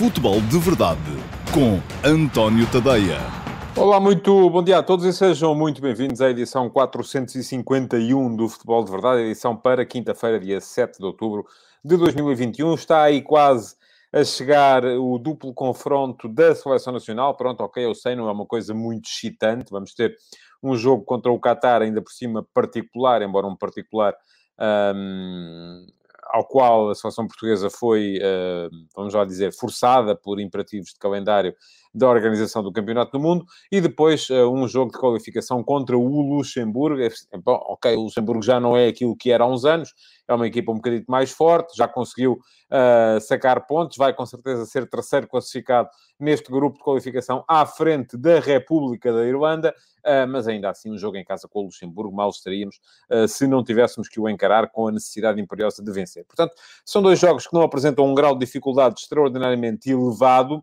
Futebol de Verdade com António Tadeia. Olá, muito bom dia a todos e sejam muito bem-vindos à edição 451 do Futebol de Verdade, edição para quinta-feira, dia 7 de outubro de 2021. Está aí quase a chegar o duplo confronto da Seleção Nacional. Pronto, ok, eu sei, não é uma coisa muito excitante. Vamos ter um jogo contra o Qatar, ainda por cima particular, embora um particular um, ao qual a seleção portuguesa foi, uh, vamos já dizer, forçada por imperativos de calendário da organização do Campeonato do Mundo, e depois uh, um jogo de qualificação contra o Luxemburgo. Bom, ok, o Luxemburgo já não é aquilo que era há uns anos, é uma equipa um bocadinho mais forte, já conseguiu uh, sacar pontos, vai com certeza ser terceiro classificado neste grupo de qualificação à frente da República da Irlanda, uh, mas ainda assim um jogo em casa com o Luxemburgo, mal estaríamos uh, se não tivéssemos que o encarar com a necessidade imperiosa de vencer. Portanto, são dois jogos que não apresentam um grau de dificuldade extraordinariamente elevado,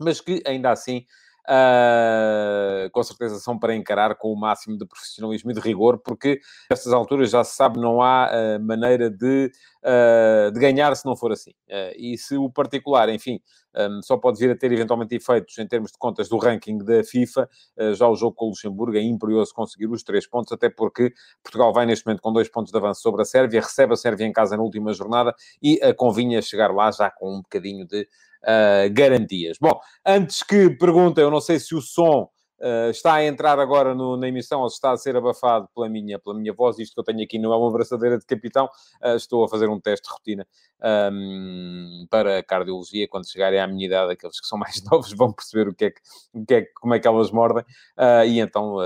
mas que ainda assim Uh, com certeza são para encarar com o máximo de profissionalismo e de rigor, porque nestas alturas já se sabe, não há uh, maneira de, uh, de ganhar se não for assim. e se o particular, enfim, um, só pode vir a ter eventualmente efeitos em termos de contas do ranking da FIFA, já o jogo com o Luxemburgo é imperioso conseguir os três pontos, até porque Portugal vai neste momento com dois pontos de avanço sobre a Sérvia, recebe a Sérvia em casa na última jornada e convinha chegar lá já com um bocadinho de uh, garantias. Bom, antes que perguntem, eu não sei se o som Uh, está a entrar agora no, na emissão ou está a ser abafado pela minha, pela minha voz. Isto que eu tenho aqui não é uma abraçadeira de capitão. Uh, estou a fazer um teste de rotina um, para cardiologia. Quando chegarem à minha idade, aqueles que são mais novos vão perceber o que é que, o que, é como é que elas mordem. Uh, e então,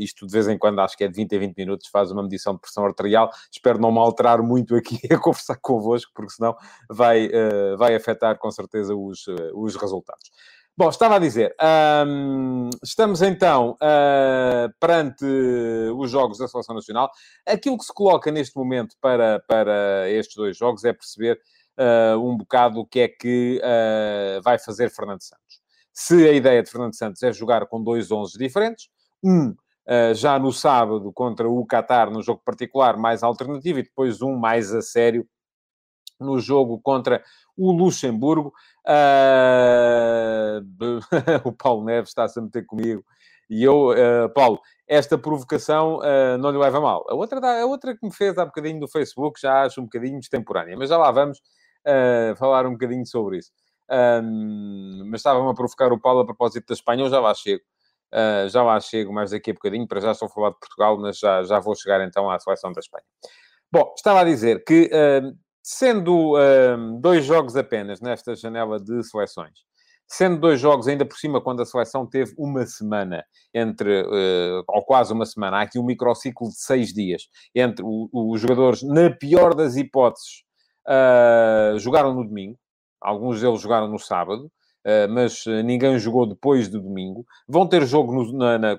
isto de vez em quando, acho que é de 20 a 20 minutos, faz uma medição de pressão arterial. Espero não me alterar muito aqui a conversar convosco, porque senão vai, vai afetar com certeza os, os resultados. Bom, estava a dizer, estamos então uh, perante os jogos da Seleção Nacional. Aquilo que se coloca neste momento para, para estes dois jogos é perceber uh, um bocado o que é que uh, vai fazer Fernando Santos. Se a ideia de Fernando Santos é jogar com dois 11 diferentes, um já no sábado contra o Qatar, no jogo particular, mais alternativo, e depois um mais a sério no jogo contra o Luxemburgo. Uh... o Paulo Neves está-se a meter comigo. E eu, uh, Paulo, esta provocação uh, não lhe leva mal. A outra, a outra que me fez há bocadinho do Facebook já acho um bocadinho extemporânea, mas já lá vamos falar um bocadinho sobre isso. Um, mas estava-me a provocar o Paulo a propósito da Espanha, eu já lá chego. Já lá chego mais daqui a bocadinho, para já estou a falar de Portugal, mas já, já vou chegar então à seleção da Espanha. Bom, estava a dizer que uh, Sendo um, dois jogos apenas nesta janela de seleções, sendo dois jogos ainda por cima quando a seleção teve uma semana entre, uh, ou quase uma semana, há aqui um microciclo de seis dias entre os jogadores, na pior das hipóteses, uh, jogaram no domingo, alguns deles jogaram no sábado, mas ninguém jogou depois do domingo. Vão ter jogo no, na, na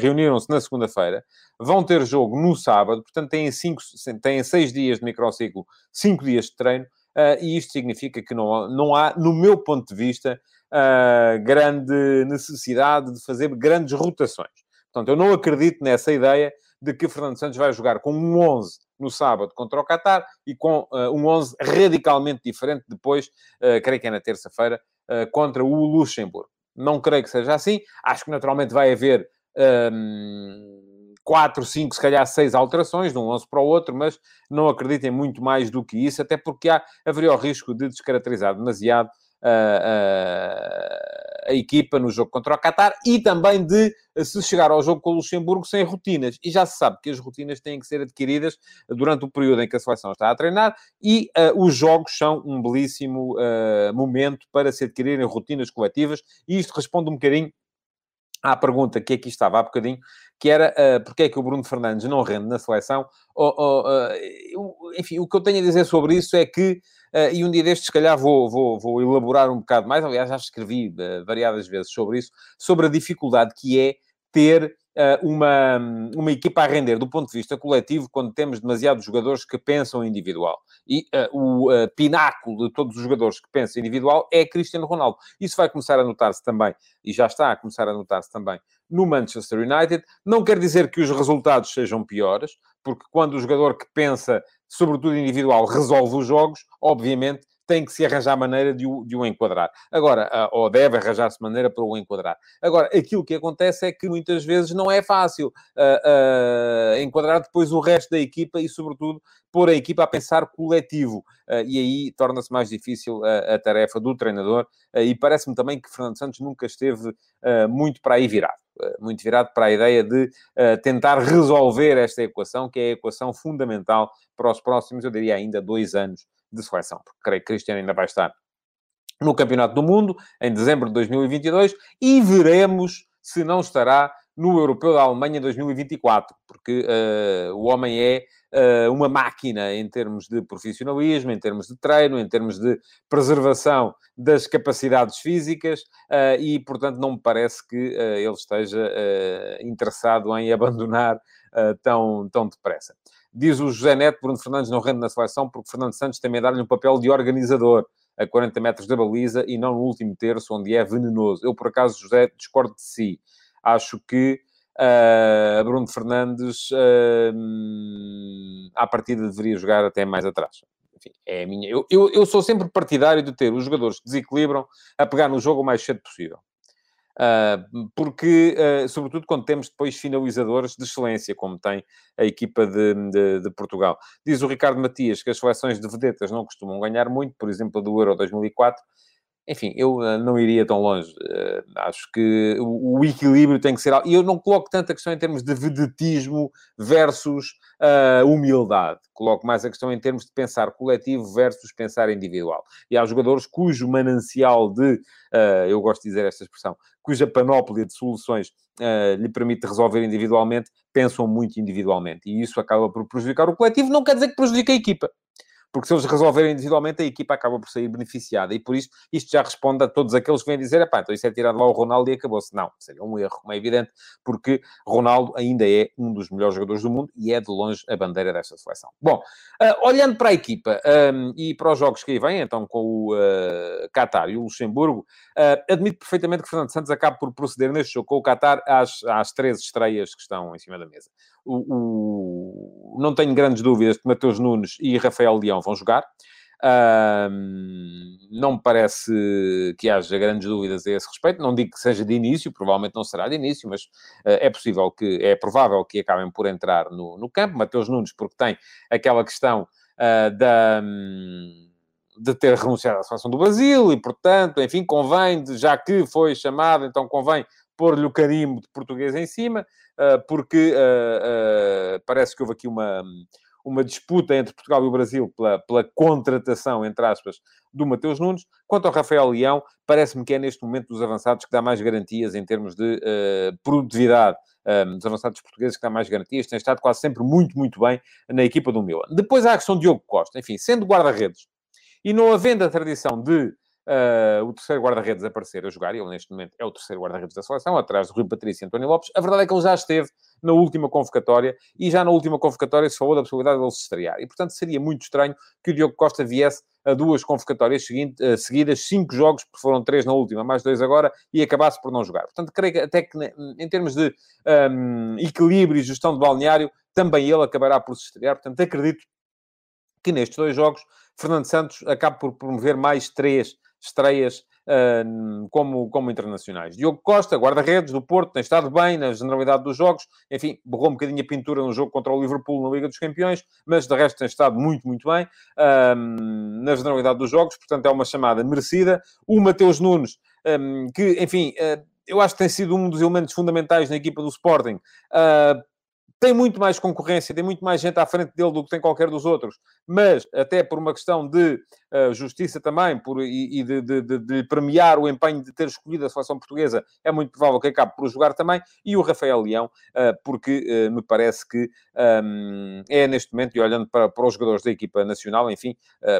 reuniram-se na segunda-feira vão ter jogo no sábado, portanto têm, cinco, têm seis dias de microciclo, cinco dias de treino, uh, e isto significa que não, não há, no meu ponto de vista, grande necessidade de fazer grandes rotações. Portanto, eu não acredito nessa ideia de que Fernando Santos vai jogar com um 11 no sábado contra o Qatar e com uh, um 11 radicalmente diferente depois, uh, creio que é na terça-feira, contra o Luxemburgo. Não creio que seja assim. Acho que naturalmente vai haver um, quatro, cinco, se calhar seis alterações de um 11 para o outro, mas não acreditem muito mais do que isso, até porque há, haveria o risco de descaracterizar demasiado a, a, a, equipa no jogo contra o Qatar e também de se chegar ao jogo com o Luxemburgo sem rotinas. E já se sabe que as rotinas têm que ser adquiridas durante o período em que a seleção está a treinar e uh, os jogos são um belíssimo uh, momento para se adquirirem rotinas coletivas e isto responde um bocadinho à pergunta que aqui estava há bocadinho, que era uh, porque é que o Bruno Fernandes não rende na seleção. Oh, oh, uh, enfim, o que eu tenho a dizer sobre isso é que, e um dia destes, se calhar, vou, vou, vou elaborar um bocado mais, aliás, já escrevi uh, variadas vezes sobre isso, sobre a dificuldade que é ter uma, uma equipa a render do ponto de vista coletivo quando temos demasiados jogadores que pensam individual. E o pináculo de todos os jogadores que pensam individual é Cristiano Ronaldo. Isso vai começar a notar-se também, e já está a começar a notar-se também no Manchester United. Não quer dizer que os resultados sejam piores, porque quando o jogador que pensa, sobretudo individual, resolve os jogos, obviamente tem que se arranjar maneira de o, de o enquadrar. Agora, uh, ou deve arranjar-se maneira para o enquadrar. Agora, aquilo que acontece é que muitas vezes não é fácil uh, uh, enquadrar depois o resto da equipa e, sobretudo, pôr a equipa a pensar coletivo. e aí torna-se mais difícil a, a, tarefa do treinador. e parece-me também que Fernando Santos nunca esteve muito para aí virado. Muito virado para a ideia de tentar resolver esta equação, que é a equação fundamental para os próximos, eu diria ainda, dois anos de seleção, porque creio que Cristiano ainda vai estar no Campeonato do Mundo, em dezembro de 2022, e veremos se não estará no Europeu da Alemanha 2024, porque uh, o homem é uma máquina em termos de profissionalismo, em termos de treino, em termos de preservação das capacidades físicas, uh, e, portanto, não me parece que ele esteja interessado em abandonar tão, tão depressa. Diz o José Neto, Bruno Fernandes não rende na seleção porque Fernando Santos também dá-lhe um papel de organizador a 40 metros da baliza e não no último terço, onde é venenoso. Eu, por acaso, José, discordo de si. Acho que uh, Bruno Fernandes, uh, à partida, deveria jogar até mais atrás. Enfim, é minha... Eu, eu, eu sou sempre partidário de ter os jogadores que desequilibram a pegar no jogo o mais cedo possível. Uh, porque, uh, sobretudo quando temos depois finalizadores de excelência, como tem a equipa de, de, de, Portugal. Diz o Ricardo Matias que as seleções de vedetas não costumam ganhar muito, por exemplo, do Euro 2004, enfim, eu uh, não iria tão longe. Uh, acho que o, equilíbrio tem que ser... E eu não coloco tanta questão em termos de vedetismo versus uh, humildade. Coloco mais a questão em termos de pensar coletivo versus pensar individual. E há jogadores cujo manancial de... eu gosto de dizer esta expressão. Cuja panóplia de soluções lhe permite resolver individualmente, pensam muito individualmente. E isso acaba por prejudicar o coletivo. Não quer dizer que prejudique a equipa porque se eles resolverem individualmente, a equipa acaba por sair beneficiada. E por isso, isto já responde a todos aqueles que vêm dizer, pá, então isso é tirado lá o Ronaldo e acabou-se. Não, seria um erro, como é evidente, porque Ronaldo ainda é um dos melhores jogadores do mundo e é de longe a bandeira desta seleção. Bom, uh, olhando para a equipa um, e para os jogos que aí vêm, então com o uh, Qatar e o Luxemburgo, uh, admito perfeitamente que Fernando Santos acabe por proceder neste jogo com o Qatar às, às três estreias que estão em cima da mesa. O, o, não tenho grandes dúvidas que Mateus Nunes e Rafael Leão vão jogar. não me parece que haja grandes dúvidas a esse respeito. Não digo que seja de início, provavelmente não será de início, mas uh, é possível que, é provável que acabem por entrar no, no campo. Mateus Nunes, porque tem aquela questão uh, da. Um, de ter renunciado à seleção do Brasil e, portanto, enfim, convém, já que foi chamado, então convém pôr-lhe o carimbo de português em cima, ah, porque ah, ah, parece que houve aqui uma, uma disputa entre Portugal e o Brasil pela, pela contratação, entre aspas, do Mateus Nunes. Quanto ao Rafael Leão, parece-me que é neste momento dos avançados que dá mais garantias em termos de uh, produtividade. Um, dos avançados portugueses que dá mais garantias, tem estado quase sempre muito, muito bem na equipa do Milan. Depois há a questão de Diogo Costa. Enfim, sendo guarda-redes e não havendo a tradição de uh, o terceiro guarda-redes aparecer a jogar, e ele neste momento é o terceiro guarda-redes da seleção, atrás do Rui Patrício e António Lopes. A verdade é que ele já esteve na última convocatória, e já na última convocatória se falou da possibilidade de ele se estrear. E, portanto, seria muito estranho que o Diogo Costa viesse a duas convocatórias uh, seguidas, cinco jogos, porque foram três na última, mais dois agora, e acabasse por não jogar. Portanto, creio que até que, em termos de um, equilíbrio e gestão de balneário, também ele acabará por se estrear. Portanto, acredito que nestes dois jogos, Fernando Santos acaba por promover mais três estreias uh, como, como internacionais. Diogo Costa, guarda-redes do Porto, tem estado bem na generalidade dos jogos. Enfim, borrou um bocadinho a pintura no jogo contra o Liverpool na Liga dos Campeões, mas de resto tem estado muito, muito bem uh, na generalidade dos jogos. Portanto, é uma chamada merecida. O Mateus Nunes, um, que, enfim... Eu acho que tem sido um dos elementos fundamentais na equipa do Sporting, uh, tem muito mais concorrência, tem muito mais gente à frente dele do que tem qualquer dos outros, mas até por uma questão de uh, justiça também por, e, e de, de, de, de, premiar o empenho de ter escolhido a seleção portuguesa, é muito provável que acabe por jogar também, e o Rafael Leão, uh, porque uh, me parece que um, é neste momento, e olhando para, para os jogadores da equipa nacional, enfim,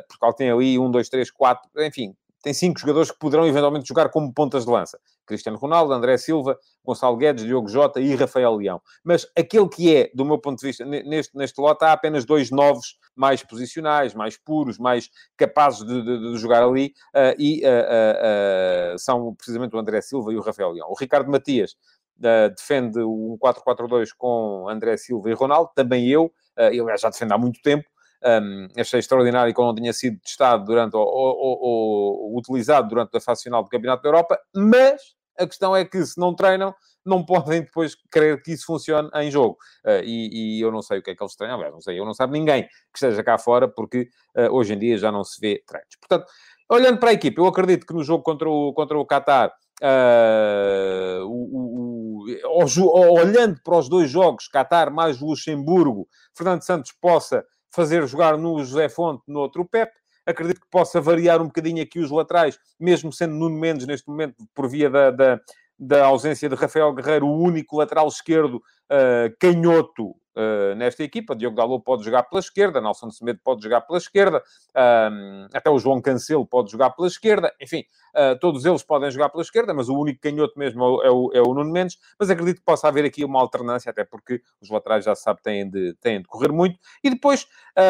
Portugal tem ali um, dois, três, quatro, enfim, tem cinco jogadores que poderão eventualmente jogar como pontas de lança. Cristiano Ronaldo, André Silva, Gonçalo Guedes, Diogo Jota e Rafael Leão. Mas aquele que é, do meu ponto de vista, neste, neste lote, há apenas dois novos mais posicionais, mais puros, mais capazes de, de, de jogar ali, uh, e uh, uh, são precisamente o André Silva e o Rafael Leão. O Ricardo Matias defende um 4-4-2 com André Silva e Ronaldo, também eu, ele já defende há muito tempo, um, achei extraordinário que não tinha sido testado durante, ou, ou, ou, utilizado durante a fase final do Campeonato da Europa, mas a questão é que se não treinam, não podem depois querer que isso funcione em jogo. Uh, e, e, eu não sei o que é que eles treinam, não sei, eu não sabe ninguém que esteja cá fora, porque uh, hoje em dia já não se vê treinos. Portanto, olhando para a equipe, eu acredito que no jogo contra o, contra o Qatar, uh, o, o, o, olhando para os dois jogos, Qatar mais Luxemburgo, Fernando Santos possa fazer jogar no José Fonte, no outro Pep, acredito que possa variar um bocadinho aqui os laterais, mesmo sendo Nuno Mendes neste momento, por via da, da, da ausência de Rafael Guerreiro, o único lateral esquerdo uh, canhoto uh, nesta equipa. Diogo Dalot pode jogar pela esquerda, Nelson Semedo pode jogar pela esquerda, uh, até o João Cancelo pode jogar pela esquerda, enfim, Uh, todos eles podem jogar pela esquerda, mas o único canhoto mesmo é o, é o, Nuno Mendes. Mas acredito que possa haver aqui uma alternância, até porque os laterais já se sabe têm de, têm de correr muito. E depois,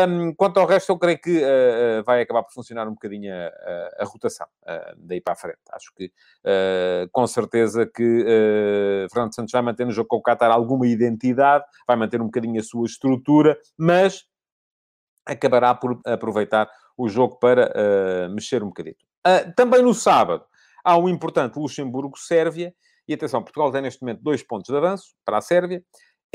um, quanto ao resto, eu creio que uh, vai acabar por funcionar um bocadinho a, a, a rotação daí para a frente. Acho que com certeza que Fernando Santos vai manter no jogo com o Qatar alguma identidade, vai manter um bocadinho a sua estrutura, mas acabará por aproveitar o jogo para uh, mexer um bocadinho. Uh, também no sábado há um importante Luxemburgo-Sérvia. E atenção, Portugal tem neste momento dois pontos de avanço para a Sérvia.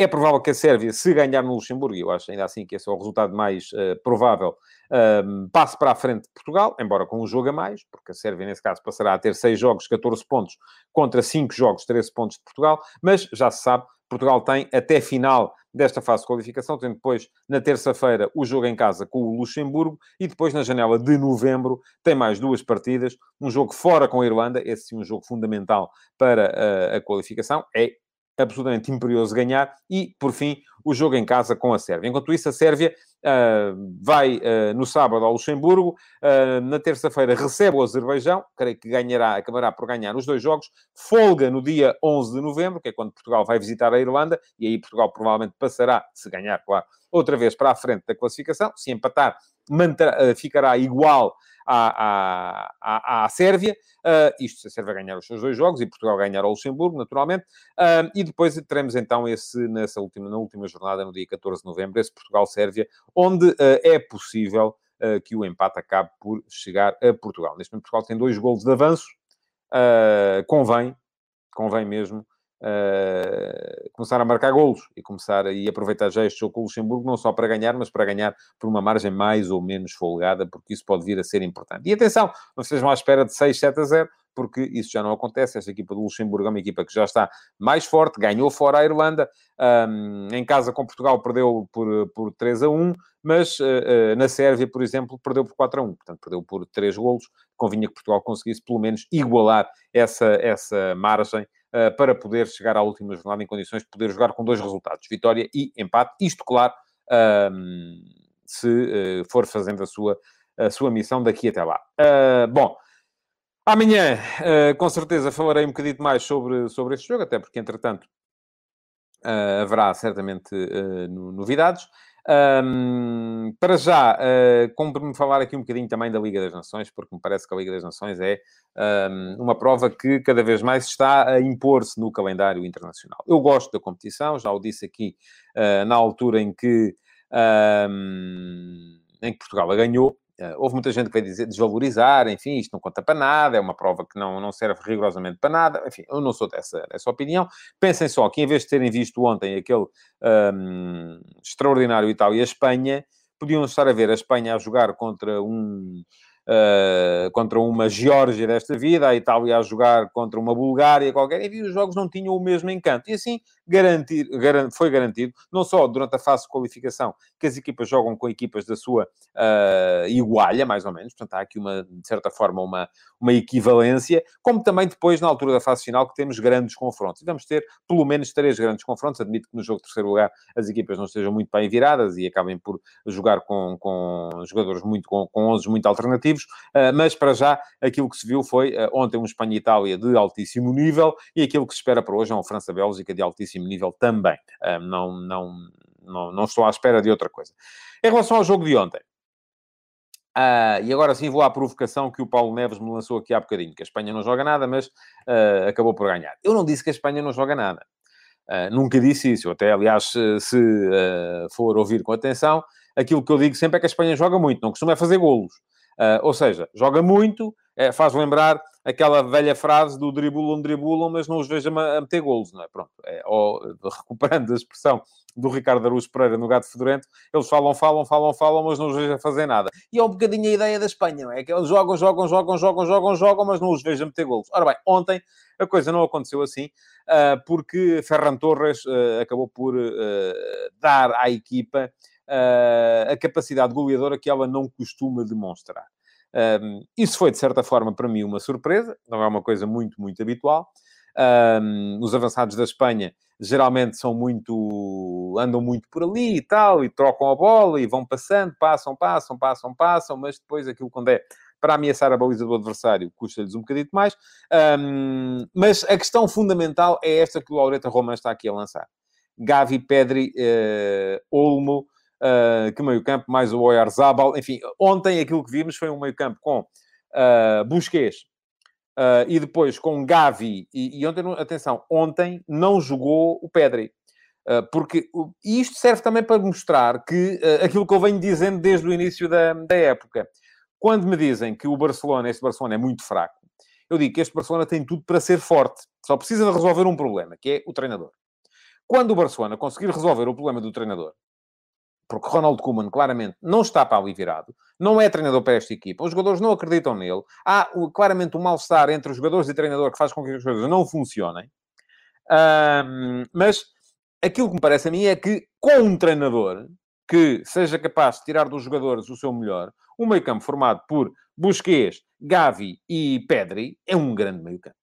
É provável que a Sérvia, se ganhar no Luxemburgo, eu acho ainda assim que esse é o resultado mais uh, provável, uh, passe para a frente de Portugal, embora com um jogo a mais, porque a Sérvia, nesse caso, passará a ter 6 jogos, 14 pontos, contra 5 jogos, 13 pontos de Portugal, mas já se sabe, Portugal tem até final desta fase de qualificação, tem depois, na terça-feira, o jogo em casa com o Luxemburgo e depois, na janela de novembro, tem mais duas partidas. Um jogo fora com a Irlanda, esse sim, um jogo fundamental para a, a qualificação. É absolutamente imperioso ganhar. E, por fim, o jogo em casa com a Sérvia. Enquanto isso, a Sérvia uh, vai uh, no sábado ao Luxemburgo, uh, na terça-feira recebe o Azerbaijão, creio que ganhará, acabará por ganhar os dois jogos, folga no dia 11 de novembro, que é quando Portugal vai visitar a Irlanda, e aí Portugal provavelmente passará, se ganhar, claro, outra vez para a frente da classificação, se empatar, ficará igual à, à, à, Sérvia, uh, isto se a Sérvia ganhar os seus dois jogos e Portugal ganhar ao Luxemburgo, naturalmente, uh, e depois teremos então esse, nessa última, na última jornada, no dia 14 de novembro, esse Portugal-Sérvia, onde uh, é possível que o empate acabe por chegar a Portugal. Neste momento, Portugal tem dois golos de avanço, convém, convém mesmo, uh, começar a marcar golos e começar a, e aproveitar já este jogo com o Luxemburgo, não só para ganhar, mas para ganhar por uma margem mais ou menos folgada, porque isso pode vir a ser importante. E atenção, não estejam à espera de 6, 7 a 0, porque isso já não acontece. Esta equipa do Luxemburgo é uma equipa que já está mais forte, ganhou fora a Irlanda, um, em casa com Portugal perdeu por, por 3 a 1, mas uh, uh, na Sérvia, por exemplo, perdeu por 4 a 1, portanto perdeu por 3 golos. Convinha que Portugal conseguisse pelo menos igualar essa, essa margem uh, para poder chegar à última jornada em condições de poder jogar com dois resultados, vitória e empate. Isto, claro, se for fazendo a sua, a sua missão daqui até lá. bom, Amanhã, uh, com certeza, falarei um bocadinho mais sobre, sobre este jogo, até porque, entretanto, uh, haverá certamente uh, novidades. Um, para já, uh, compre-me falar aqui um bocadinho também da Liga das Nações, porque me parece que a Liga das Nações é um, uma prova que cada vez mais está a impor-se no calendário internacional. Eu gosto da competição, já o disse aqui na altura em que, um, em que Portugal a ganhou, houve muita gente que veio dizer desvalorizar, enfim, isto não conta para nada, é uma prova que não, não serve rigorosamente para nada. Enfim, eu não sou dessa, dessa opinião. Pensem só que, em vez de terem visto ontem aquele um, extraordinário Itália-Espanha, podiam estar a ver a Espanha a jogar contra um uh, contra uma Geórgia desta vida, a Itália a jogar contra uma Bulgária qualquer, e os jogos não tinham o mesmo encanto. E assim garantir, garant, foi garantido, não só durante a fase de qualificação, que as equipas jogam com equipas da sua uh, igualha, mais ou menos, portanto há aqui uma, de certa forma, uma, uma equivalência, como também depois, na altura da fase final, que temos grandes confrontos. E vamos ter pelo menos três grandes confrontos. Admito que no jogo de terceiro lugar as equipas não estejam muito bem viradas e acabem por jogar com, com jogadores muito, com, com 11 muito alternativos, uh, mas para já aquilo que se viu foi uh, ontem um Espanha-Itália de altíssimo nível e aquilo que se espera para hoje é um França-Bélgica de altíssimo nível também. Uh, não, não, não, não estou à espera de outra coisa. Em relação ao jogo de ontem, Uh, e agora sim vou à provocação que o Paulo Neves me lançou aqui há bocadinho, que a Espanha não joga nada, mas uh, acabou por ganhar. Eu não disse que a Espanha não joga nada. Uh, nunca disse isso. Até, aliás, se, for ouvir com atenção, aquilo que eu digo sempre é que a Espanha joga muito, não costuma fazer golos. Uh, ou seja, joga muito, é, faz lembrar aquela velha frase do dribulam, dribulam, mas não os vejo a, meter golos, não é? Pronto. É, ou, recuperando a expressão do Ricardo Araújo Pereira no Gato Fedorento, eles falam, falam, falam, falam, mas não os vejo a fazer nada. E é um bocadinho a ideia da Espanha, não é? Que eles jogam, jogam, jogam, jogam, jogam, jogam, mas não os vejo a meter golos. Ora bem, ontem a coisa não aconteceu assim, uh, porque Ferran Torres uh, acabou por dar à equipa a capacidade goleadora que ela não costuma demonstrar. Um, isso foi, de certa forma, para mim, uma surpresa, não é uma coisa muito, muito habitual. Um, os avançados da Espanha geralmente são muito. andam muito por ali e tal, e trocam a bola e vão passando, passam, passam, passam, passam, mas depois aquilo quando é para ameaçar a baliza do adversário custa-lhes um bocadinho mais. Um, mas a questão fundamental é esta que o Laureta Román está aqui a lançar. Gavi, Pedri, uh, Olmo, uh, que meio-campo, mais o Oyarzabal. Enfim, ontem aquilo que vimos foi um meio-campo com uh, Busquets uh, e depois com Gavi. E, e, ontem, atenção, ontem não jogou o Pedri. Porque isto serve também para mostrar que aquilo que eu venho dizendo desde o início da, da época. Quando me dizem que o Barcelona, este Barcelona é muito fraco, eu digo que este Barcelona tem tudo para ser forte. Só precisa de resolver um problema, que é o treinador. Quando o Barcelona conseguir resolver o problema do treinador, porque Ronald Koeman claramente não está para ali virado, não é treinador para esta equipa, os jogadores não acreditam nele, há claramente um mal-estar entre os jogadores e treinador que faz com que as coisas não funcionem. Um, mas aquilo que me parece a mim é que com um treinador que seja capaz de tirar dos jogadores o seu melhor, um meio-campo formado por Busquets, Gavi e Pedri é um grande meio-campo.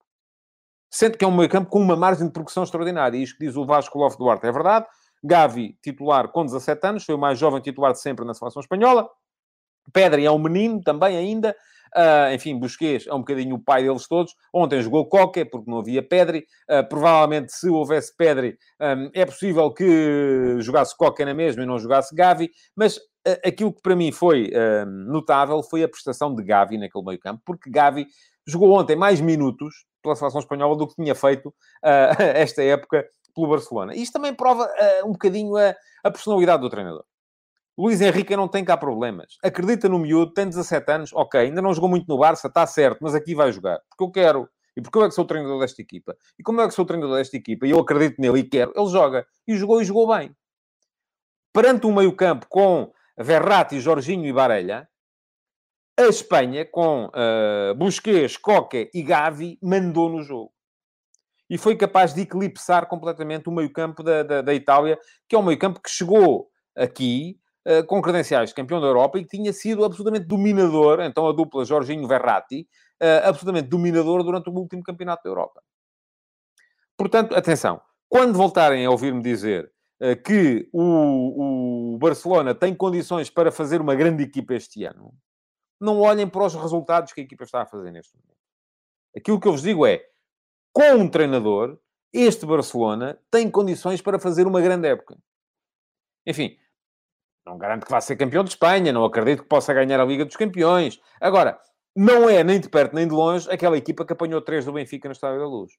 Sendo que é um meio-campo com uma margem de progressão extraordinária. Isto que diz o Vasco Love Duarte é verdade. Gavi, titular com 17 anos, foi o mais jovem titular de sempre na seleção espanhola. Pedri é um menino também ainda. Uh, enfim, Busquets é um bocadinho o pai deles todos. Ontem jogou Coque, porque não havia Pedri. Uh, provavelmente, se houvesse Pedri, um, é possível que jogasse Coque na mesma e não jogasse Gavi. Mas uh, aquilo que para mim foi notável foi a prestação de Gavi naquele meio campo, porque Gavi jogou ontem mais minutos pela seleção espanhola do que tinha feito esta época pelo Barcelona. Isto também prova uh, um bocadinho a, a personalidade do treinador. Luís Henrique não tem cá problemas. Acredita no miúdo, tem 17 anos, ok, ainda não jogou muito no Barça, está certo, mas aqui vai jogar. Porque eu quero. E porque eu é que sou o treinador desta equipa. E como é que sou o treinador desta equipa e eu acredito nele e quero, ele joga. E jogou e jogou bem. Perante um meio-campo com Verratti, Jorginho e Barella, a Espanha, com uh, Busquets, Coque e Gavi, mandou no jogo e foi capaz de eclipsar completamente o meio-campo da, da, da, Itália, que é um meio-campo que chegou aqui uh, com credenciais de campeão da Europa e que tinha sido absolutamente dominador, então a dupla Jorginho-Verratti, uh, absolutamente dominador durante o último campeonato da Europa. Portanto, atenção, quando voltarem a ouvir-me dizer uh, que o, o Barcelona tem condições para fazer uma grande equipa este ano, não olhem para os resultados que a equipa está a fazer neste momento. Aquilo que eu vos digo é, com um treinador, este Barcelona tem condições para fazer uma grande época. Enfim, não garanto que vá ser campeão de Espanha, não acredito que possa ganhar a Liga dos Campeões. Agora, não é nem de perto nem de longe aquela equipa que apanhou três do Benfica no Estádio da Luz.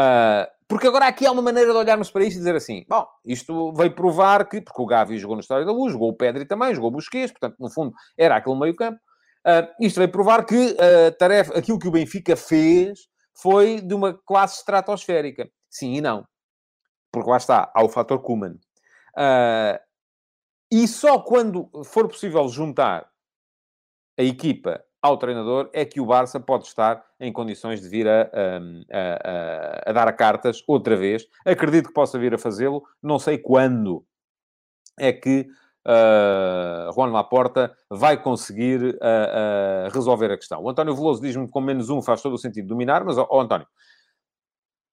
Uh, porque agora aqui há uma maneira de olharmos para isto e dizer assim: bom, isto veio provar que, porque o Gavi jogou no Estádio da Luz, jogou o Pedri também, jogou o Busquets, portanto, no fundo, era aquele meio-campo. Uh, isto veio provar que a tarefa, aquilo que o Benfica fez foi de uma classe estratosférica. Sim e não. Porque lá está, há o fator Kuman. Uh, e só quando for possível juntar a equipa ao treinador é que o Barça pode estar em condições de vir a, a, a, a dar a cartas outra vez. Acredito que possa vir a fazê-lo. Não sei quando é que uh, Juan Laporta vai conseguir uh, uh, resolver a questão. O António Veloso diz-me que com menos um faz todo o sentido dominar, mas, oh, António,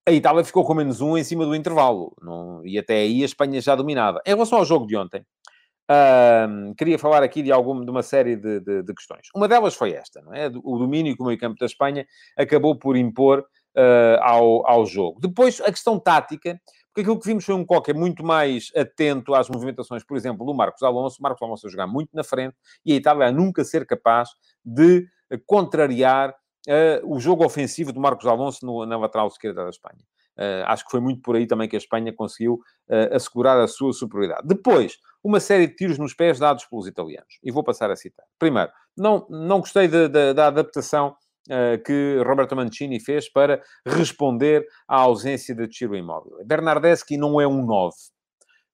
a Itália ficou com menos um em cima do intervalo. Não, e até aí a Espanha já dominava. Em relação ao jogo de ontem, uh, queria falar aqui de, algum, de uma série de, de, de, questões. Uma delas foi esta, não é? O domínio que o meio campo da Espanha acabou por impor uh, ao, ao jogo. Depois, a questão tática, porque aquilo que vimos foi um Coque muito mais atento às movimentações, por exemplo, do Marcos Alonso. Marcos Alonso a jogar muito na frente e a Itália a nunca ser capaz de contrariar uh, o jogo ofensivo do Marcos Alonso no, na lateral esquerda da Espanha. Uh, acho que foi muito por aí também que a Espanha conseguiu uh, assegurar a sua superioridade. Depois, uma série de tiros nos pés dados pelos italianos. E vou passar a citar. Primeiro, não, não gostei de, da adaptação que Roberto Mancini fez para responder à ausência de Ciro Immobile. Bernardeschi não é um 9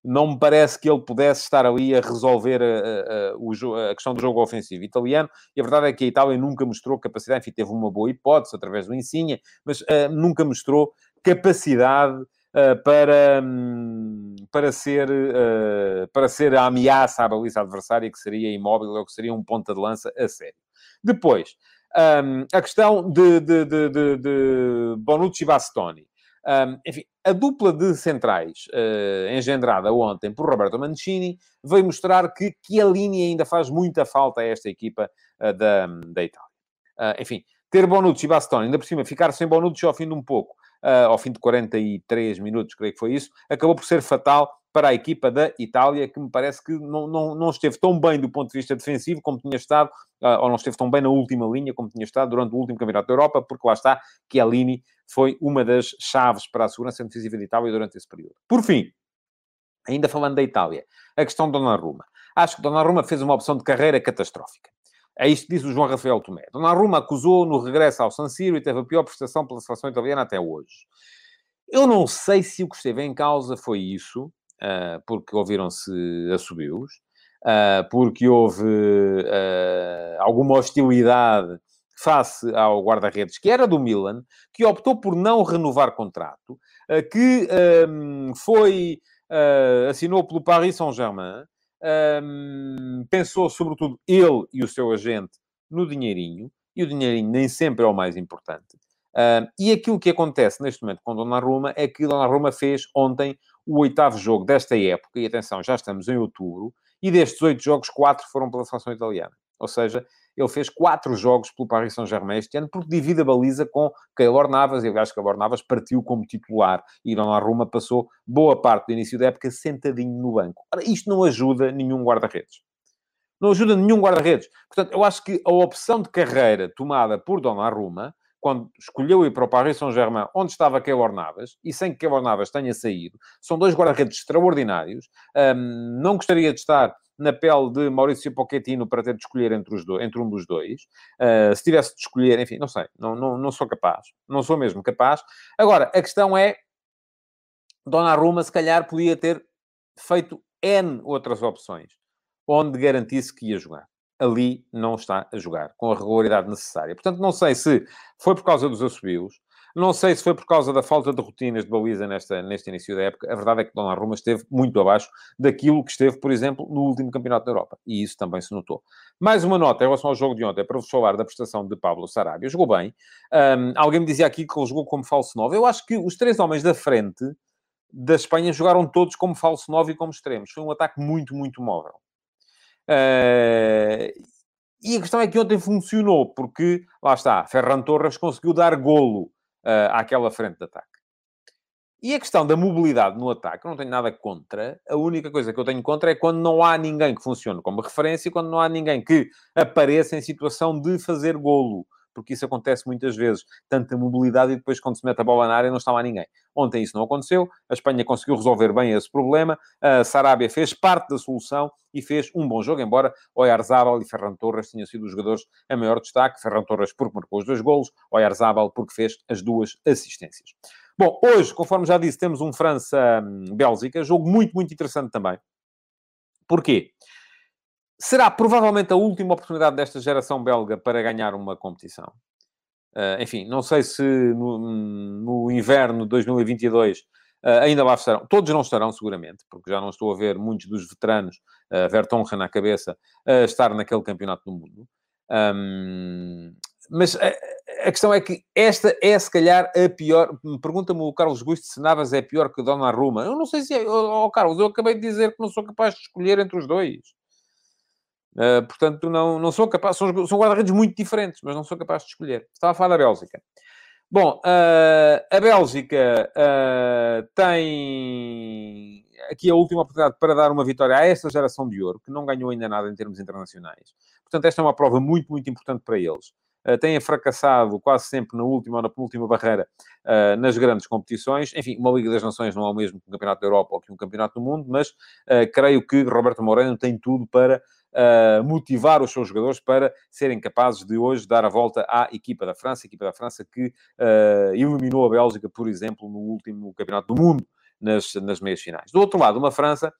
não me parece que ele pudesse estar ali a resolver a, a, a, a, questão do jogo ofensivo italiano. E a verdade é que a Itália nunca mostrou capacidade, enfim, teve uma boa hipótese através do Insigne, mas uh, nunca mostrou capacidade uh, para, um, para, ser, uh, para ser a ameaça à baliza adversária, que seria imóvel ou que seria um ponta de lança a sério. Depois, um, a questão de, de, de, de, Bonucci Bastoni. Um, enfim, a dupla de centrais uh, engendrada ontem por Roberto Mancini veio mostrar que Chiellini ainda faz muita falta a esta equipa uh, da, da Itália. Uh, enfim, ter Bonucci e Bastoni, ainda por cima, ficar sem Bonucci ao fim de um pouco, ao fim de 43 minutos, creio que foi isso, acabou por ser fatal para a equipa da Itália, que me parece que não, não, não esteve tão bem do ponto de vista defensivo como tinha estado, uh, ou não esteve tão bem na última linha como tinha estado durante o último Campeonato da Europa, porque lá está, Chiellini foi uma das chaves para a segurança defensiva da Itália durante esse período. Por fim, ainda falando da Itália, a questão de Donnarumma. Acho que Donnarumma fez uma opção de carreira catastrófica. É isto que diz o João Rafael Tomé. Donnarumma acusou no regresso ao San Siro e teve a pior prestação pela seleção italiana até hoje. Eu não sei se o que esteve em causa foi isso, porque ouviram-se assobios, uh, porque houve uh, alguma hostilidade face ao guarda-redes, que era do Milan, que optou por não renovar contrato, que foi, assinou pelo Paris Saint-Germain, pensou sobretudo ele e o seu agente no dinheirinho, e o dinheirinho nem sempre é o mais importante. Uh, e aquilo que acontece neste momento com Donnarumma é que Donnarumma fez ontem o oitavo jogo desta época, e atenção, já estamos em outubro, e destes oito jogos, quatro foram pela seleção italiana. Ou seja, ele fez quatro jogos pelo Paris Saint-Germain este ano, porque divide a baliza com Keylor Navas, e aliás, Keylor Navas partiu como titular, e Donnarumma passou boa parte do início da época sentadinho no banco. Ora, isto não ajuda nenhum guarda-redes. Não ajuda nenhum guarda-redes. Portanto, eu acho que a opção de carreira tomada por Donnarumma quando escolheu ir para o Paris Saint-Germain, onde estava Keylor Navas, e sem que Keylor Navas tenha saído, são dois guarda-redes extraordinários. Um, não gostaria de estar na pele de Maurício Pochettino para ter de escolher entre, os dois, entre um dos dois. Uh, se tivesse de escolher, enfim, não sei, não, não, não sou capaz. Não sou mesmo capaz. Agora, a questão é, Donnarumma se calhar podia ter feito N outras opções, onde garantisse que ia jogar ali não está a jogar com a regularidade necessária. Portanto, não sei se foi por causa dos assobios, não sei se foi por causa da falta de rotinas de baliza nesta, neste início da época. A verdade é que Donnarumma esteve muito abaixo daquilo que esteve, por exemplo, no último Campeonato da Europa. E isso também se notou. Mais uma nota em relação ao jogo de ontem, para vos falar da prestação de Pablo Sarabia. Jogou bem. Um, alguém me dizia aqui que ele jogou como falso 9. Eu acho que os três homens da frente da Espanha jogaram todos como falso 9 e como extremos. Foi um ataque muito, muito móvel. Uh, e a questão é que ontem funcionou, porque, lá está, Ferran Torres conseguiu dar golo uh, àquela frente de ataque. E a questão da mobilidade no ataque, eu não tenho nada contra. A única coisa que eu tenho contra é quando não há ninguém que funcione como referência e quando não há ninguém que apareça em situação de fazer golo porque isso acontece muitas vezes, tanta mobilidade e depois quando se mete a bola na área não está lá ninguém. Ontem isso não aconteceu, a Espanha conseguiu resolver bem esse problema, a Sarabia fez parte da solução e fez um bom jogo, embora Oyarzabal e Ferran Torres tenham sido os jogadores a maior destaque, Ferran Torres porque marcou os dois golos, Oyarzabal porque fez as duas assistências. Bom, hoje, conforme já disse, temos um França-Bélgica, jogo muito, muito interessante também. Porquê? Será provavelmente a última oportunidade desta geração belga para ganhar uma competição. Uh, enfim, não sei se no, no inverno de 2022 uh, ainda lá estarão. Todos não estarão, seguramente, porque já não estou a ver muitos dos veteranos, uh, Vertonghen na cabeça, a estar naquele campeonato do mundo. Um, mas a, a, questão é que esta é, se calhar, a pior. Pergunta-me o Carlos Gusto se Navas é pior que Donnarumma. Eu não sei se é. Oh, oh, Carlos, eu acabei de dizer que não sou capaz de escolher entre os dois. Uh, portanto, não, não sou capaz, são, são guarda-redes muito diferentes, mas não sou capaz de escolher. Estava a falar da Bélgica. Bom, uh, a Bélgica uh, tem aqui a última oportunidade para dar uma vitória a esta geração de ouro, que não ganhou ainda nada em termos internacionais. Portanto, esta é uma prova muito, muito importante para eles. uh, têm fracassado quase sempre na última ou na penúltima barreira uh, nas grandes competições. Enfim, uma Liga das Nações não é o mesmo que um Campeonato da Europa ou que um Campeonato do Mundo, mas uh, creio que Roberto Moreno tem tudo para motivar os seus jogadores para serem capazes de hoje dar a volta à equipa da França, a equipa da França que uh, eliminou a Bélgica, por exemplo, no último Campeonato do Mundo, nas, nas meias finais. Do outro lado, uma França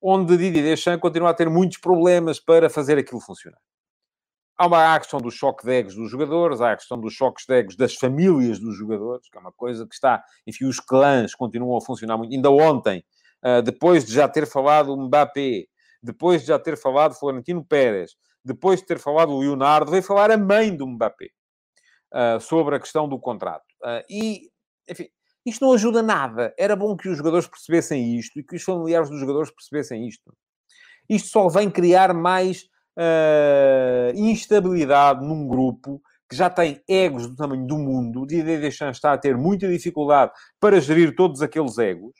onde Didier Deschamps continua a ter muitos problemas para fazer aquilo funcionar. Há uma há a questão do choque de egos dos jogadores, há a questão dos choques de egos das famílias dos jogadores, que é uma coisa que está... Enfim, os clãs continuam a funcionar muito. Ainda ontem, uh, depois de já ter falado o Mbappé, depois de já ter falado Florentino Pérez, depois de ter falado o Leonardo, veio falar a mãe do Mbappé uh, sobre a questão do contrato. Uh, e, enfim, isto não ajuda nada. Era bom que os jogadores percebessem isto e que os familiares dos jogadores percebessem isto. Isto só vem criar mais uh, instabilidade num grupo que já tem egos do tamanho do mundo. O Didier Deschamps está a ter muita dificuldade para gerir todos aqueles egos.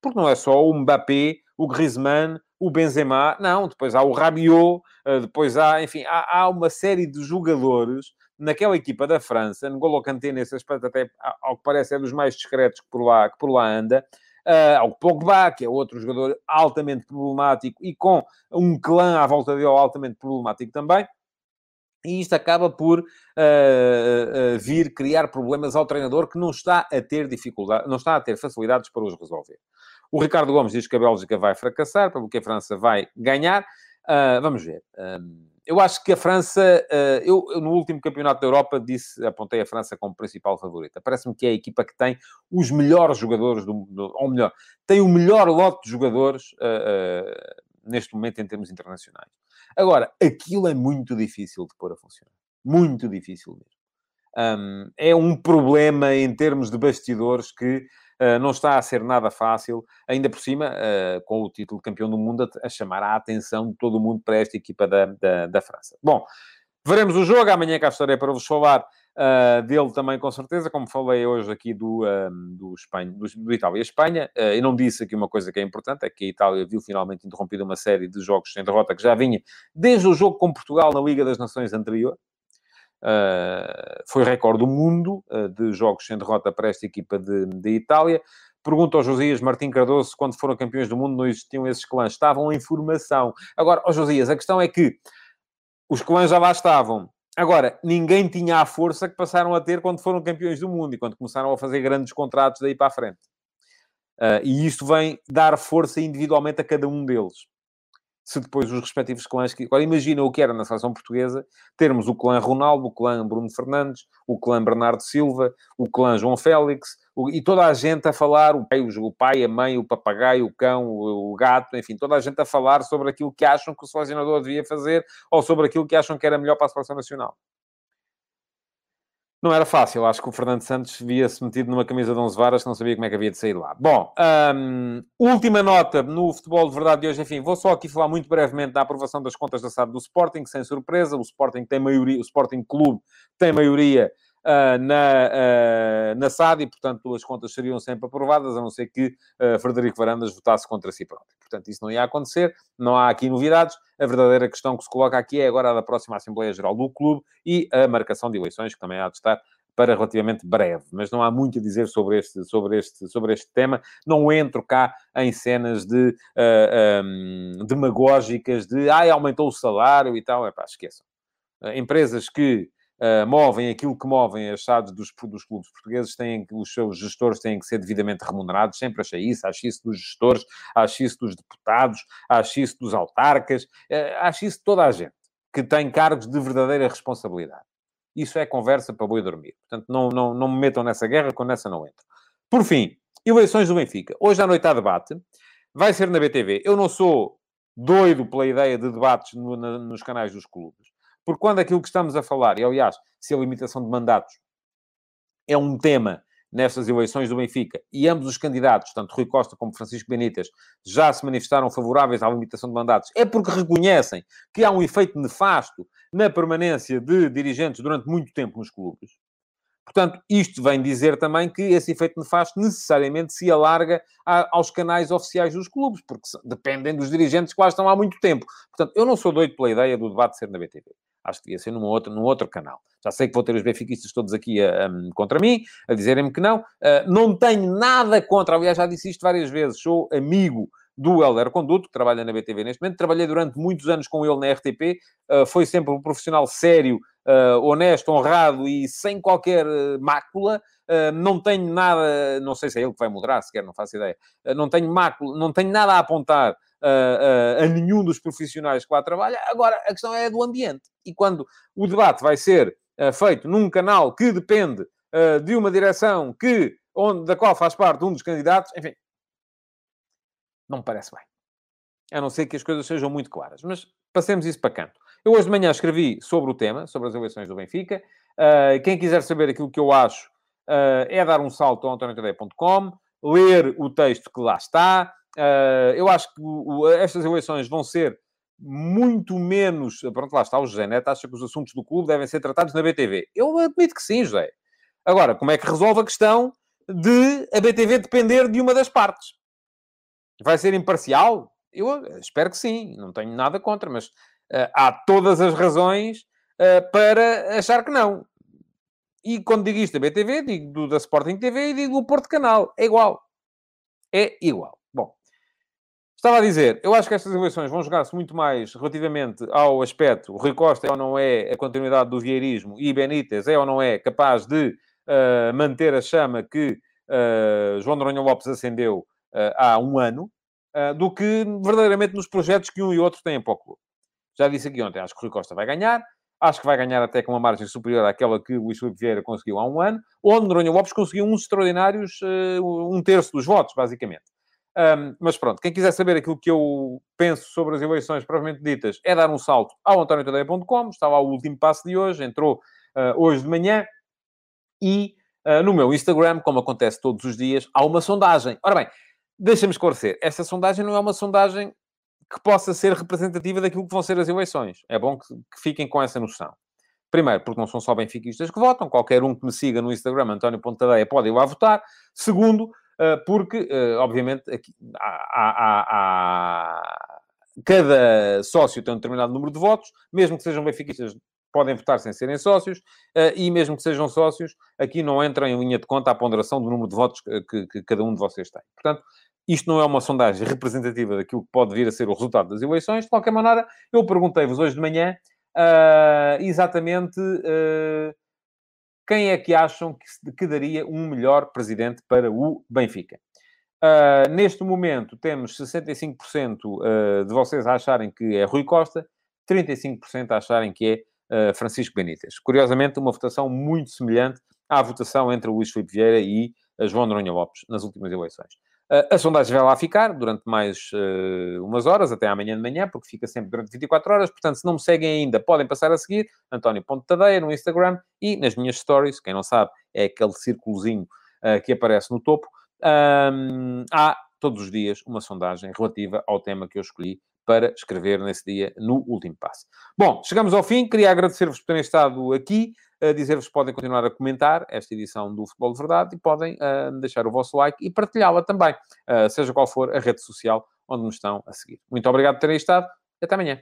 Porque não é só o Mbappé, o Griezmann, o Benzema, não, depois há o Rabiot, eh, depois há, enfim, há, há uma série de jogadores naquela equipa da França, N'Golo Kanté nesse aspecto até, ao que parece, é dos mais discretos que por lá, que por lá anda, uh, ao Pogba, que é outro jogador altamente problemático e com um clã à volta dele altamente problemático também, e isto acaba por uh, uh, vir criar problemas ao treinador que não está a ter dificuldade, não está a ter facilidades para os resolver. O Ricardo Gomes diz que a Bélgica vai fracassar, porque a França vai ganhar. Uh, vamos ver. Eu acho que a França, uh, eu, eu, no último campeonato da Europa disse, apontei a França como principal favorita. Parece-me que é a equipa que tem os melhores jogadores, do, ou melhor, tem o melhor lote de jogadores neste momento em termos internacionais. Agora, aquilo é muito difícil de pôr a funcionar. Muito difícil mesmo. Um, é um problema em termos de bastidores que não está a ser nada fácil, ainda por cima, uh, com o título de campeão do mundo, a, chamar a atenção de todo o mundo para esta equipa da, da, da França. Bom, veremos o jogo, amanhã cá estarei para vos falar uh, dele também, com certeza, como falei hoje aqui do, do, Espanha, do, do Itália-Espanha. Uh, eu não disse aqui uma coisa que é importante, é que a Itália viu finalmente interrompida uma série de jogos sem derrota que já vinha desde o jogo com Portugal na Liga das Nações anterior. Uh, foi recorde do mundo uh, de jogos sem derrota para esta equipa de, de Itália. Pergunta ao Josias Martim Cardoso quando foram campeões do mundo não existiam esses clãs. Estavam em formação. Agora, ao Josias, a questão é que os clãs já lá estavam. Agora, ninguém tinha a força que passaram a ter quando foram campeões do mundo e quando começaram a fazer grandes contratos daí para a frente. Uh, e isto vem dar força individualmente a cada um deles se depois os respectivos clãs... Que... Agora, imagina o que era na seleção portuguesa, termos o clã Ronaldo, o clã Bruno Fernandes, o clã Bernardo Silva, o clã João Félix, o... e toda a gente a falar, o pai, o pai, a mãe, o papagaio, o cão, o, o gato, enfim, toda a gente a falar sobre aquilo que acham que o selecionador devia fazer ou sobre aquilo que acham que era melhor para a seleção nacional. Não era fácil, acho que o Fernando Santos via-se metido numa camisa de 11 varas que não sabia como é que havia de sair lá. Bom, um, última nota no futebol de verdade de hoje. Enfim, vou só aqui falar muito brevemente da aprovação das contas da SAD do Sporting, sem surpresa. O Sporting tem maioria, o Sporting Clube tem maioria uh, na, uh, na SAD e, portanto, as contas seriam sempre aprovadas, a não ser que uh, Frederico Varandas votasse contra si próprio. Portanto, isso não ia acontecer, não há aqui novidades. A verdadeira questão que se coloca aqui é agora a da próxima Assembleia Geral do Clube e a marcação de eleições, que também há de estar para relativamente breve, mas não há muito a dizer sobre este, sobre este, sobre este tema. Não entro cá em cenas de uh, um, demagógicas de ai, aumentou o salário e tal. Epá, esqueçam. Uh, empresas que uh, movem aquilo que movem as SADs dos, dos clubes portugueses, têm, os seus gestores têm que ser devidamente remunerados. Sempre achei isso. Acho isso dos gestores, acho isso dos deputados, acho isso dos autarcas, uh, acho isso de toda a gente que tem cargos de verdadeira responsabilidade. Isso é conversa para boi dormir. Portanto, não, não, não me metam nessa guerra, com nessa não entro. Por fim, eleições do Benfica. Hoje à noite há debate. Vai ser na BTV. Eu não sou doido pela ideia de debates no, na, nos canais dos clubes. Porque quando aquilo que estamos a falar, e aliás, se a limitação de mandatos é um tema nestas eleições do Benfica, e ambos os candidatos, tanto Rui Costa como Francisco Benítez, já se manifestaram favoráveis à limitação de mandatos, é porque reconhecem que há um efeito nefasto na permanência de dirigentes durante muito tempo nos clubes. Portanto, isto vem dizer também que esse efeito nefasto necessariamente se alarga a, aos canais oficiais dos clubes, porque dependem dos dirigentes que lá estão há muito tempo. Portanto, eu não sou doido pela ideia do debate ser na BTV. Acho que devia ser num outro, num outro canal. Já sei que vou ter os benfiquistas todos aqui a, a, contra mim, a dizerem-me que não. Uh, não tenho nada contra, aliás, já disse isto várias vezes, sou amigo do Helder Conduto, que trabalha na BTV neste momento. Trabalhei durante muitos anos com ele na RTP. Uh, foi sempre um profissional sério, uh, honesto, honrado e sem qualquer mácula. Uh, não tenho nada, não sei se é ele que vai mudar, sequer, não faço ideia. não tenho mácula, não tenho nada a apontar a nenhum dos profissionais que lá trabalha. Agora, a questão é do ambiente. E quando o debate vai ser feito num canal que depende de uma direção que, onde, da qual faz parte um dos candidatos, enfim, não me parece bem. A não ser que as coisas sejam muito claras. Mas passemos isso para canto. Eu hoje de manhã escrevi sobre o tema, sobre as eleições do Benfica. Uh, quem quiser saber aquilo que eu acho é dar um salto ao antoniotadeia.com, ler o texto que lá está. Uh, eu acho que o, estas eleições vão ser muito menos... Pronto, lá está o José Neto, acha que os assuntos do clube devem ser tratados na BTV. Eu admito que sim, José. Agora, como é que resolve a questão de a BTV depender de uma das partes? Vai ser imparcial? Eu espero que sim, não tenho nada contra, mas uh, há todas as razões uh, para achar que não. E quando digo isto da BTV, digo do, da Sporting TV e digo do Porto Canal. É igual. É igual. Estava a dizer, eu acho que estas eleições vão jogar-se muito mais relativamente ao aspecto Rui Costa é ou não é a continuidade do vieirismo e Benítez é ou não é capaz de uh, manter a chama que João Noronha Lopes acendeu uh, há um ano, uh, do que verdadeiramente nos projetos que um e outro têm para o clube. Já disse aqui ontem, acho que o Rui Costa vai ganhar, acho que vai ganhar até com uma margem superior àquela que o Luís Filipe Vieira conseguiu há um ano, onde Noronha Lopes conseguiu uns extraordinários, uh, um terço dos votos, basicamente. Um, mas pronto, quem quiser saber aquilo que eu penso sobre as eleições provavelmente ditas, é dar um salto ao antoniotadeia.com, está lá o último passo de hoje, entrou uh, hoje de manhã, e uh, no meu Instagram, como acontece todos os dias, há uma sondagem. Ora bem, Deixa-me esclarecer. Essa sondagem não é uma sondagem que possa ser representativa daquilo que vão ser as eleições. É bom que, que fiquem com essa noção. Primeiro, porque não são só benfiquistas que votam. Qualquer um que me siga no Instagram, António Pontadeia, pode ir lá votar. Segundo, porque, eh, obviamente, aqui, há, há, há, cada sócio tem um determinado número de votos. Mesmo que sejam benfiquistas, podem votar sem serem sócios. E mesmo que sejam sócios, aqui não entra em linha de conta a ponderação do número de votos que, que cada um de vocês tem. Portanto, isto não é uma sondagem representativa daquilo que pode vir a ser o resultado das eleições. De qualquer maneira, eu perguntei-vos hoje de manhã uh, exatamente uh, quem é que acham que, que, daria um melhor presidente para o Benfica. Uh, neste momento, temos 65% de vocês a acharem que é Rui Costa, 35% a acharem que é Francisco Benítez. Curiosamente, uma votação muito semelhante à votação entre Luís Filipe Vieira e João Noronha Lopes nas últimas eleições. A sondagem vai lá ficar durante mais uh, umas horas, até amanhã de manhã, porque fica sempre durante 24 horas. Portanto, se não me seguem ainda, podem passar a seguir António Ponte Tadeia no Instagram e nas minhas stories. Quem não sabe, é aquele círculozinho uh, que aparece no topo. Há todos os dias uma sondagem relativa ao tema que eu escolhi para escrever nesse dia no último passo. Bom, chegamos ao fim. Queria agradecer-vos por terem estado aqui dizer-vos que podem continuar a comentar esta edição do Futebol de Verdade e podem uh, deixar o vosso like e partilhá-la também, uh, seja qual for a rede social onde nos estão a seguir. Muito obrigado por terem estado e até amanhã.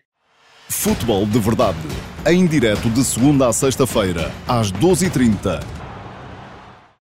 Futebol de Verdade, em direto de segunda a sexta-feira, às 12h30